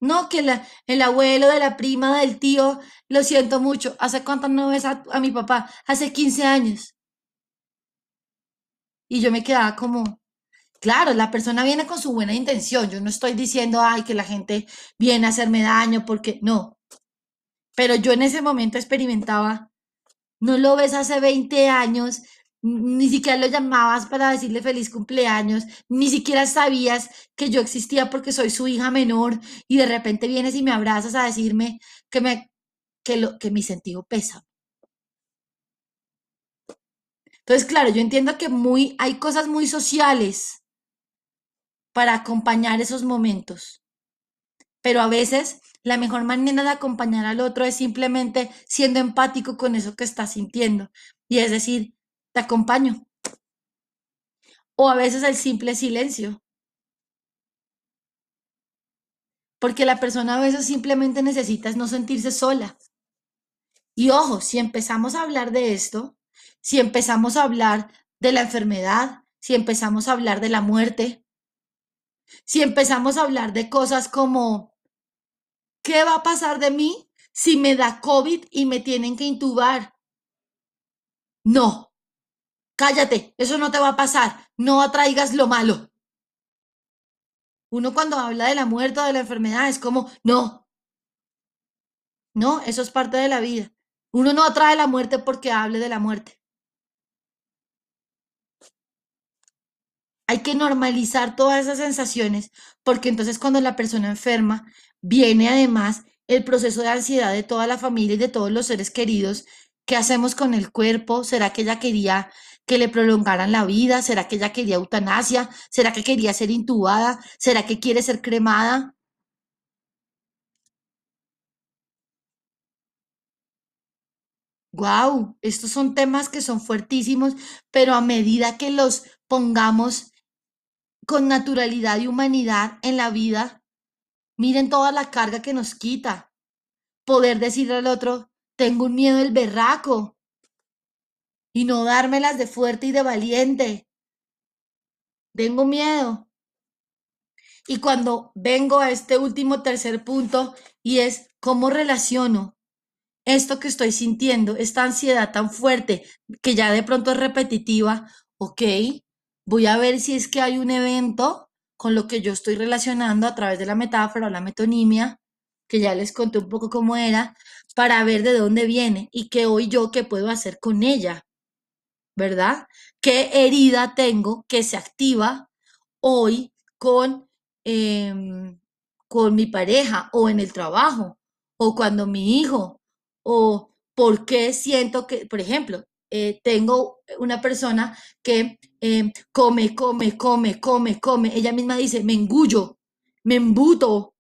A: No, que el abuelo de la prima del tío, lo siento mucho. ¿Hace cuánto no ves a, a mi papá? Hace 15 años. Y yo me quedaba como, claro, la persona viene con su buena intención. Yo no estoy diciendo, ay, que la gente viene a hacerme daño, porque no. Pero yo en ese momento experimentaba, no lo ves hace 20 años, ni siquiera lo llamabas para decirle feliz cumpleaños, ni siquiera sabías que yo existía porque soy su hija menor y de repente vienes y me abrazas a decirme que me que lo que mi sentido pesa. Entonces, claro, yo entiendo que muy hay cosas muy sociales para acompañar esos momentos. Pero a veces la mejor manera de acompañar al otro es simplemente siendo empático con eso que está sintiendo. Y es decir, te acompaño. O a veces el simple silencio. Porque la persona a veces simplemente necesita no sentirse sola. Y ojo, si empezamos a hablar de esto, si empezamos a hablar de la enfermedad, si empezamos a hablar de la muerte, si empezamos a hablar de cosas como, ¿qué va a pasar de mí si me da COVID y me tienen que intubar? No, Cállate, eso no te va a pasar. No atraigas lo malo. Uno cuando habla de la muerte o de la enfermedad es como, no. No, eso es parte de la vida. Uno no atrae la muerte porque hable de la muerte. Hay que normalizar todas esas sensaciones porque entonces cuando la persona enferma, viene además el proceso de ansiedad de toda la familia y de todos los seres queridos. ¿Qué hacemos con el cuerpo? ¿Será que ella quería que le prolongaran la vida? ¿Será que ella quería eutanasia? ¿Será que quería ser intubada? ¿Será que quiere ser cremada? Wow, estos son temas que son fuertísimos, pero a medida que los pongamos con naturalidad y humanidad en la vida, miren toda la carga que nos quita. Poder decirle al otro, tengo un miedo del berraco, y no dármelas de fuerte y de valiente. Tengo miedo. Y cuando vengo a este último tercer punto y es cómo relaciono esto que estoy sintiendo, esta ansiedad tan fuerte que ya de pronto es repetitiva, ok, voy a ver si es que hay un evento con lo que yo estoy relacionando a través de la metáfora o la metonimia, que ya les conté un poco cómo era, para ver de dónde viene y qué hoy yo qué puedo hacer con ella. ¿Verdad? ¿Qué herida tengo que se activa hoy con, em, con mi pareja o en el trabajo o cuando mi hijo o por qué siento que, por ejemplo, eh, tengo una persona que em, come, come, come, come, come. Ella misma dice, me engullo, me embuto.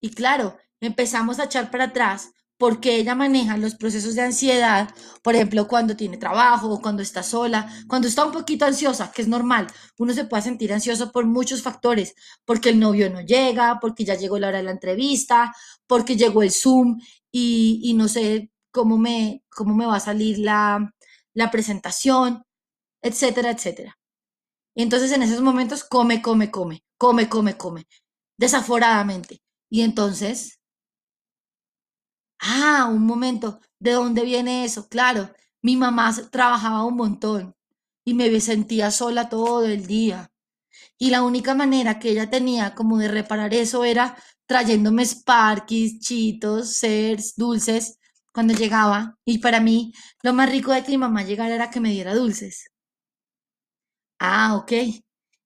A: Y claro, empezamos a echar para atrás porque ella maneja los procesos de ansiedad, por ejemplo, cuando tiene trabajo, cuando está sola, cuando está un poquito ansiosa, que es normal. Uno se puede sentir ansioso por muchos factores, porque el novio no llega, porque ya llegó la hora de la entrevista, porque llegó el Zoom y, no sé cómo me, cómo me va a salir la, la presentación, etcétera, etcétera. entonces en esos momentos come, come, come, come, come, come, desaforadamente. Y entonces Ah, un momento, ¿de dónde viene eso? Claro, mi mamá trabajaba un montón y me sentía sola todo el día. Y la única manera que ella tenía como de reparar eso era trayéndome Sparkies, chitos, cers, dulces cuando llegaba. Y para mí, lo más rico de que mi mamá llegara era que me diera dulces. Ah, ok.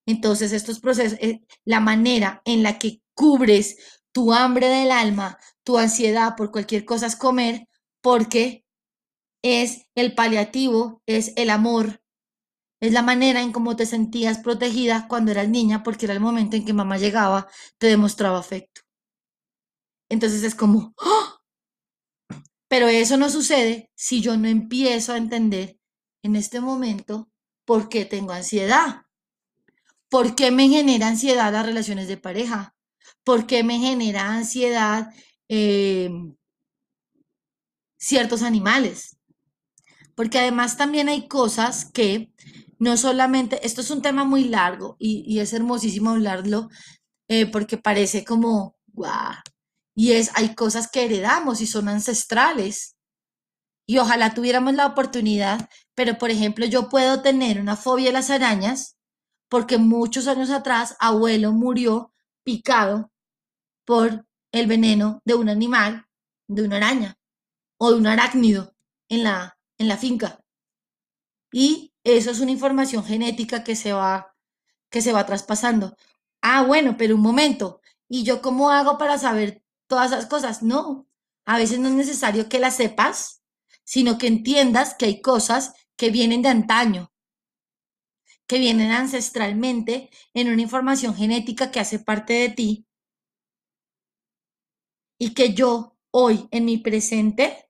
A: Entonces, estos procesos, eh, la manera en la que cubres tu hambre del alma, tu ansiedad por cualquier cosa es comer, porque es el paliativo, es el amor, es la manera en cómo te sentías protegida cuando eras niña, porque era el momento en que mamá llegaba, te demostraba afecto. Entonces es como, ¡oh! pero eso no sucede si yo no empiezo a entender en este momento por qué tengo ansiedad, por qué me genera ansiedad las relaciones de pareja, por qué me genera ansiedad em, ciertos animales. Porque además también hay cosas que no solamente, esto es un tema muy largo y, es hermosísimo hablarlo, eh, porque parece como, guau. Y es, hay cosas que heredamos y son ancestrales. Y ojalá tuviéramos la oportunidad, pero por ejemplo, yo puedo tener una fobia a las arañas porque muchos años atrás abuelo murió picado por el veneno de un animal, de una araña o de un arácnido en la, en la finca. Y eso es una información genética que se va, que se va traspasando. Ah, bueno, pero un momento. ¿Y yo cómo hago para saber todas esas cosas? No, a veces no es necesario que las sepas, sino que entiendas que hay cosas que vienen de antaño, que vienen ancestralmente en una información genética que hace parte de ti y que yo hoy en mi presente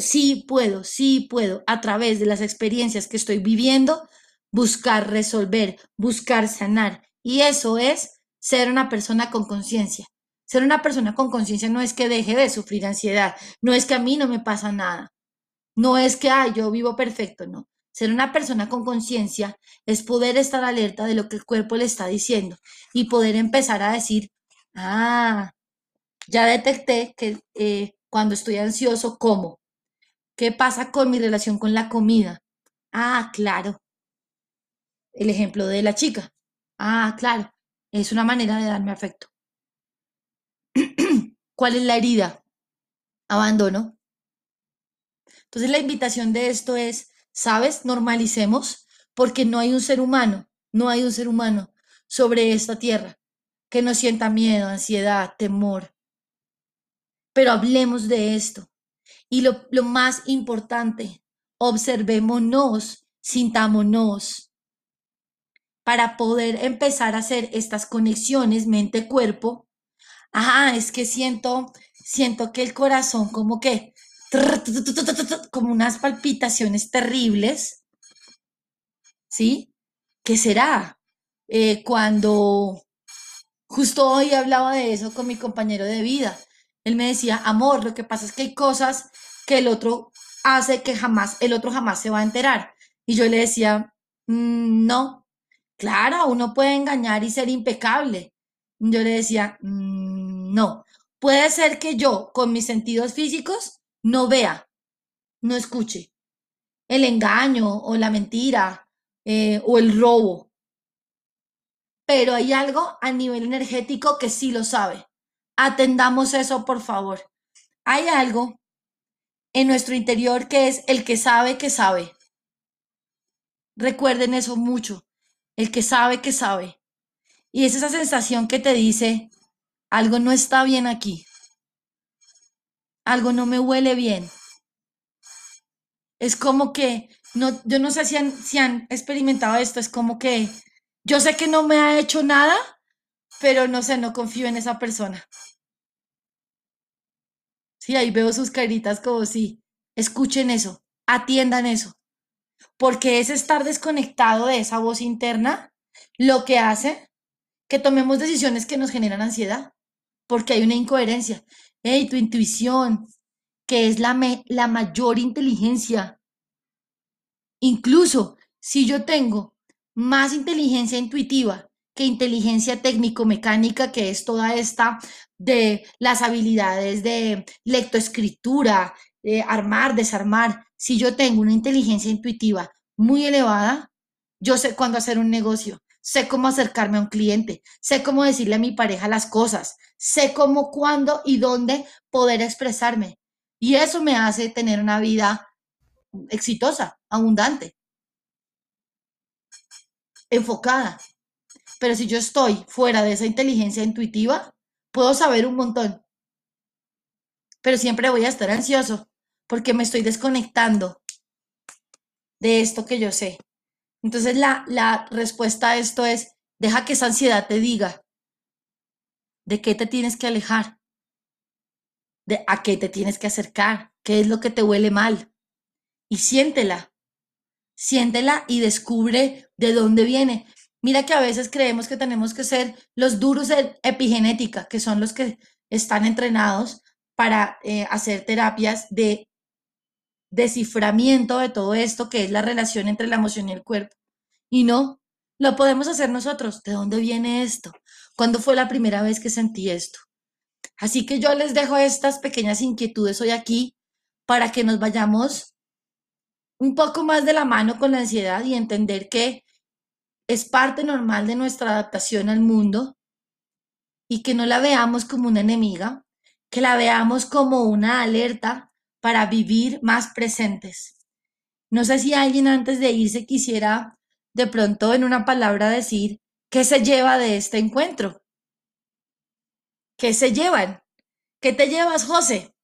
A: sí puedo, sí puedo a través de las experiencias que estoy viviendo buscar resolver, buscar sanar. Y eso es ser una persona con conciencia. Ser una persona con conciencia no es que deje de sufrir ansiedad, no es que a mí no me pasa nada, no es que ay, yo vivo perfecto, no. Ser una persona con conciencia es poder estar alerta de lo que el cuerpo le está diciendo y poder empezar a decir, ah, ya detecté que eh, cuando estoy ansioso, como. ¿Qué pasa con mi relación con la comida? Ah, claro. El ejemplo de la chica. Ah, claro. Es una manera de darme afecto. ¿Cuál es la herida? Abandono. Entonces la invitación de esto es ¿Sabes? Normalicemos porque no hay un ser humano, no hay un ser humano sobre esta tierra que no sienta miedo, ansiedad, temor. Pero hablemos de esto. Y lo, lo más importante, observémonos, sintámonos, para poder empezar a hacer estas conexiones mente-cuerpo. Ah, es que siento, siento que el corazón como que como unas palpitaciones terribles, ¿sí? ¿Qué será? Eh, cuando justo hoy hablaba de eso con mi compañero de vida, él me decía, amor, lo que pasa es que hay cosas que el otro hace que jamás, el otro jamás se va a enterar. Y yo le decía, mm, no, claro, uno puede engañar y ser impecable. Yo le decía, mm, no, puede ser que yo con mis sentidos físicos no vea, no escuche el engaño o la mentira eh, o el robo. Pero hay algo a nivel energético que sí lo sabe. Atendamos eso, por favor. Hay algo en nuestro interior que es el que sabe que sabe. Recuerden eso mucho. El que sabe que sabe. Y es esa sensación que te dice, algo no está bien aquí algo no me huele bien. Es como que, no, yo no sé si han, si han experimentado esto, es como que yo sé que no me ha hecho nada, pero no sé, no confío en esa persona. Sí, ahí veo sus caritas como si, escuchen eso, atiendan eso, porque es estar desconectado de esa voz interna lo que hace que tomemos decisiones que nos generan ansiedad, porque hay una incoherencia. Hey, tu intuición, que es la, la mayor inteligencia. Incluso si yo tengo más inteligencia intuitiva que inteligencia técnico-mecánica, que es toda esta de las habilidades de lectoescritura, de armar, desarmar. Si yo tengo una inteligencia intuitiva muy elevada, yo sé cuándo hacer un negocio, sé cómo acercarme a un cliente, sé cómo decirle a mi pareja las cosas, sé cómo, cuándo y dónde poder expresarme. Y eso me hace tener una vida exitosa, abundante, enfocada. Pero si yo estoy fuera de esa inteligencia intuitiva, puedo saber un montón. Pero siempre voy a estar ansioso porque me estoy desconectando de esto que yo sé. Entonces la, la respuesta a esto es, deja que esa ansiedad te diga de qué te tienes que alejar, de a qué te tienes que acercar, qué es lo que te huele mal. Y siéntela, siéntela y descubre de dónde viene. Mira que a veces creemos que tenemos que ser los duros de epigenética, que son los que están entrenados para eh, hacer terapias de desciframiento de todo esto que es la relación entre la emoción y el cuerpo. Y no, lo podemos hacer nosotros. ¿De dónde viene esto? ¿Cuándo fue la primera vez que sentí esto? Así que yo les dejo estas pequeñas inquietudes hoy aquí para que nos vayamos un poco más de la mano con la ansiedad y entender que es parte normal de nuestra adaptación al mundo y que no la veamos como una enemiga, que la veamos como una alerta para vivir más presentes. No sé si alguien antes de irse quisiera de pronto en una palabra decir qué se lleva de este encuentro. ¿Qué se llevan? ¿Qué te llevas, José?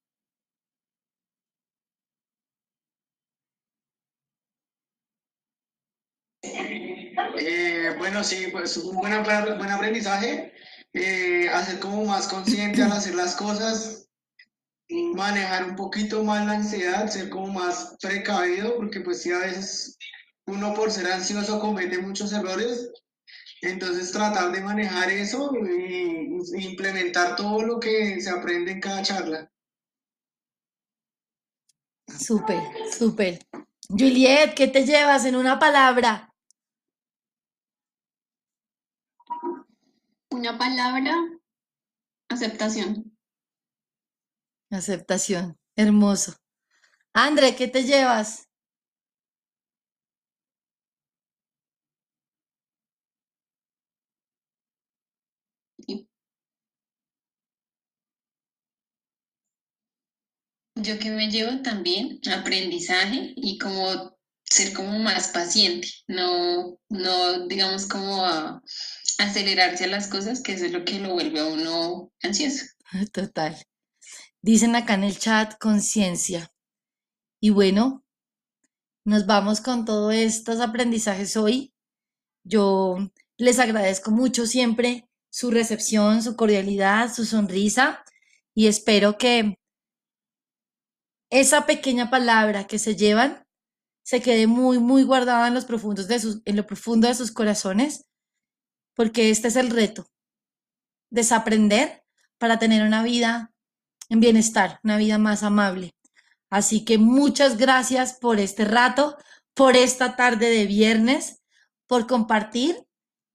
E: Eh, bueno, sí, pues un buen, buen aprendizaje, eh, hacer como más consciente al hacer las cosas, manejar un poquito más la ansiedad, ser como más precavido, porque pues sí, a veces uno por ser ansioso comete muchos errores, entonces tratar de manejar eso y, implementar todo lo que se aprende en cada charla.
A: Súper, súper. Juliet, ¿qué te llevas en una palabra?
D: Una palabra, aceptación.
A: Aceptación, hermoso. André, ¿qué te llevas?
B: Yo que me llevo también aprendizaje y como ser como más paciente, no, no digamos como acelerarse a las cosas, que eso es lo que lo vuelve a uno ansioso.
A: Total. Dicen acá en el chat conciencia. Y bueno, nos vamos con todos estos aprendizajes hoy. Yo les agradezco mucho siempre su recepción, su cordialidad, su sonrisa y espero que esa pequeña palabra que se llevan se quede muy, muy guardada en, los profundos de sus, en lo profundo de sus corazones, porque este es el reto, desaprender para tener una vida en bienestar, una vida más amable. Así que muchas gracias por este rato, por esta tarde de viernes, por compartir.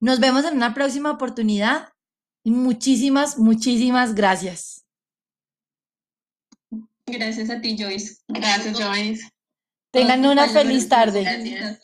A: Nos vemos en una próxima oportunidad y muchísimas, muchísimas gracias.
D: Gracias a ti, Joyce.
B: Gracias, Joyce.
A: Tengan una feliz tarde.